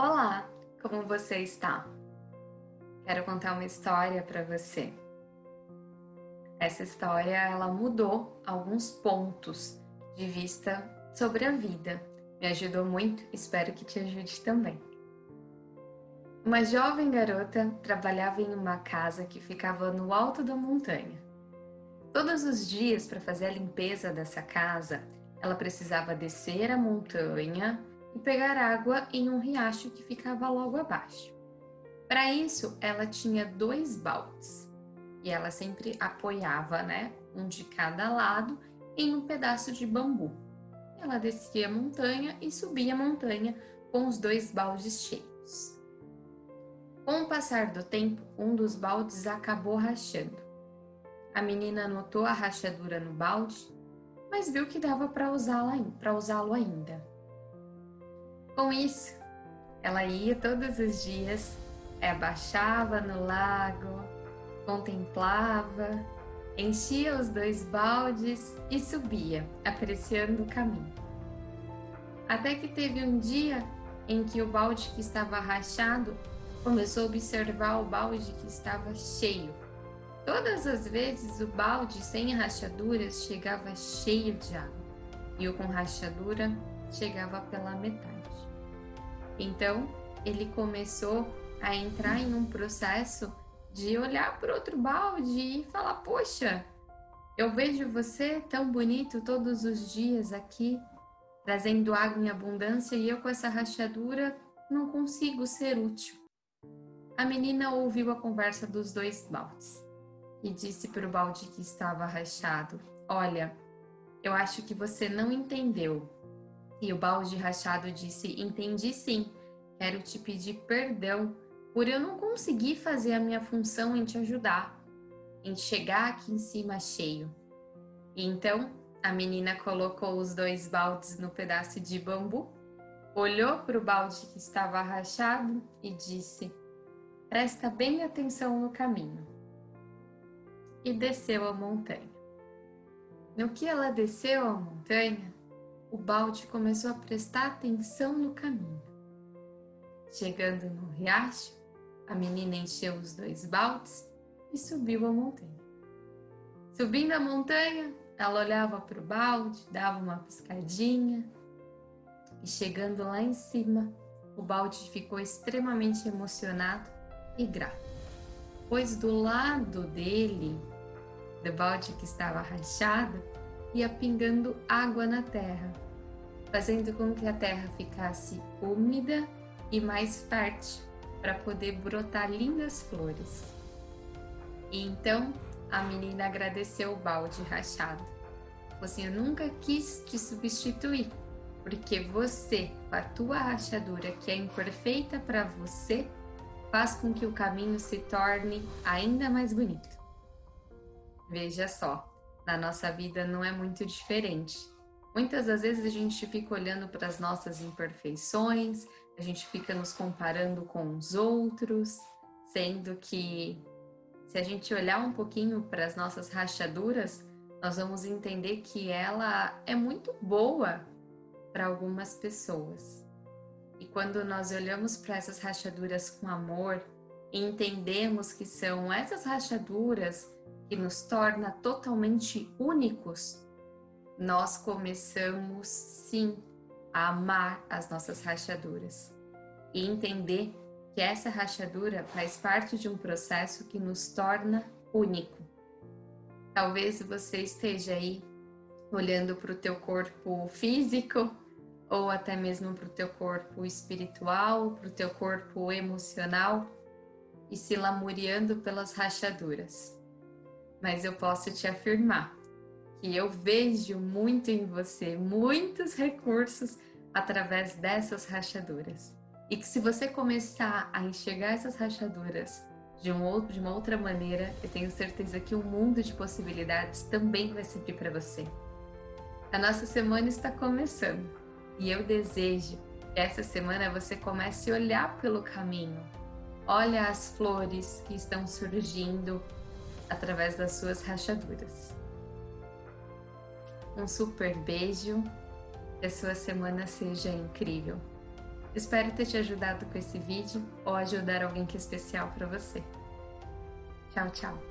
Olá, como você está? Quero contar uma história para você. Essa história ela mudou alguns pontos de vista sobre a vida. Me ajudou muito, espero que te ajude também. Uma jovem garota trabalhava em uma casa que ficava no alto da montanha. Todos os dias, para fazer a limpeza dessa casa, ela precisava descer a montanha e pegar água em um riacho que ficava logo abaixo. Para isso, ela tinha dois baldes e ela sempre apoiava, né, um de cada lado em um pedaço de bambu. Ela descia a montanha e subia a montanha com os dois baldes cheios. Com o passar do tempo, um dos baldes acabou rachando. A menina notou a rachadura no balde, mas viu que dava para usá-lo ainda. Com isso, ela ia todos os dias, abaixava no lago, contemplava, enchia os dois baldes e subia, apreciando o caminho. Até que teve um dia em que o balde que estava rachado começou a observar o balde que estava cheio. Todas as vezes o balde sem rachaduras chegava cheio de água e o com rachadura chegava pela metade. Então, ele começou a entrar em um processo de olhar para outro balde e falar: Poxa, eu vejo você tão bonito todos os dias aqui, trazendo água em abundância e eu com essa rachadura não consigo ser útil. A menina ouviu a conversa dos dois baldes e disse para o balde que estava rachado: Olha, eu acho que você não entendeu. E o balde rachado disse: Entendi sim, quero te pedir perdão por eu não conseguir fazer a minha função em te ajudar, em chegar aqui em cima cheio. E então a menina colocou os dois baldes no pedaço de bambu, olhou para o balde que estava rachado e disse: Presta bem atenção no caminho. E desceu a montanha. No que ela desceu a montanha, o balde começou a prestar atenção no caminho. Chegando no riacho, a menina encheu os dois baldes e subiu a montanha. Subindo a montanha, ela olhava para o balde, dava uma piscadinha e chegando lá em cima, o balde ficou extremamente emocionado e grato, pois do lado dele, do balde que estava rachado, ia pingando água na terra, fazendo com que a terra ficasse úmida e mais fértil para poder brotar lindas flores. E então a menina agradeceu o balde rachado. Você nunca quis te substituir, porque você, com a tua rachadura que é imperfeita para você, faz com que o caminho se torne ainda mais bonito. Veja só, na nossa vida não é muito diferente. Muitas das vezes a gente fica olhando para as nossas imperfeições, a gente fica nos comparando com os outros, sendo que se a gente olhar um pouquinho para as nossas rachaduras, nós vamos entender que ela é muito boa para algumas pessoas. E quando nós olhamos para essas rachaduras com amor e entendemos que são essas rachaduras que nos torna totalmente únicos, nós começamos sim a amar as nossas rachaduras e entender que essa rachadura faz parte de um processo que nos torna único. Talvez você esteja aí olhando para o teu corpo físico ou até mesmo para o teu corpo espiritual, para o teu corpo emocional e se lamuriando pelas rachaduras mas eu posso te afirmar que eu vejo muito em você, muitos recursos através dessas rachaduras. E que se você começar a enxergar essas rachaduras de, um outro, de uma outra maneira, eu tenho certeza que um mundo de possibilidades também vai se abrir para você. A nossa semana está começando e eu desejo que essa semana você comece a olhar pelo caminho. Olha as flores que estão surgindo, através das suas rachaduras. Um super beijo, que a sua semana seja incrível. Espero ter te ajudado com esse vídeo ou ajudar alguém que é especial para você. Tchau, tchau!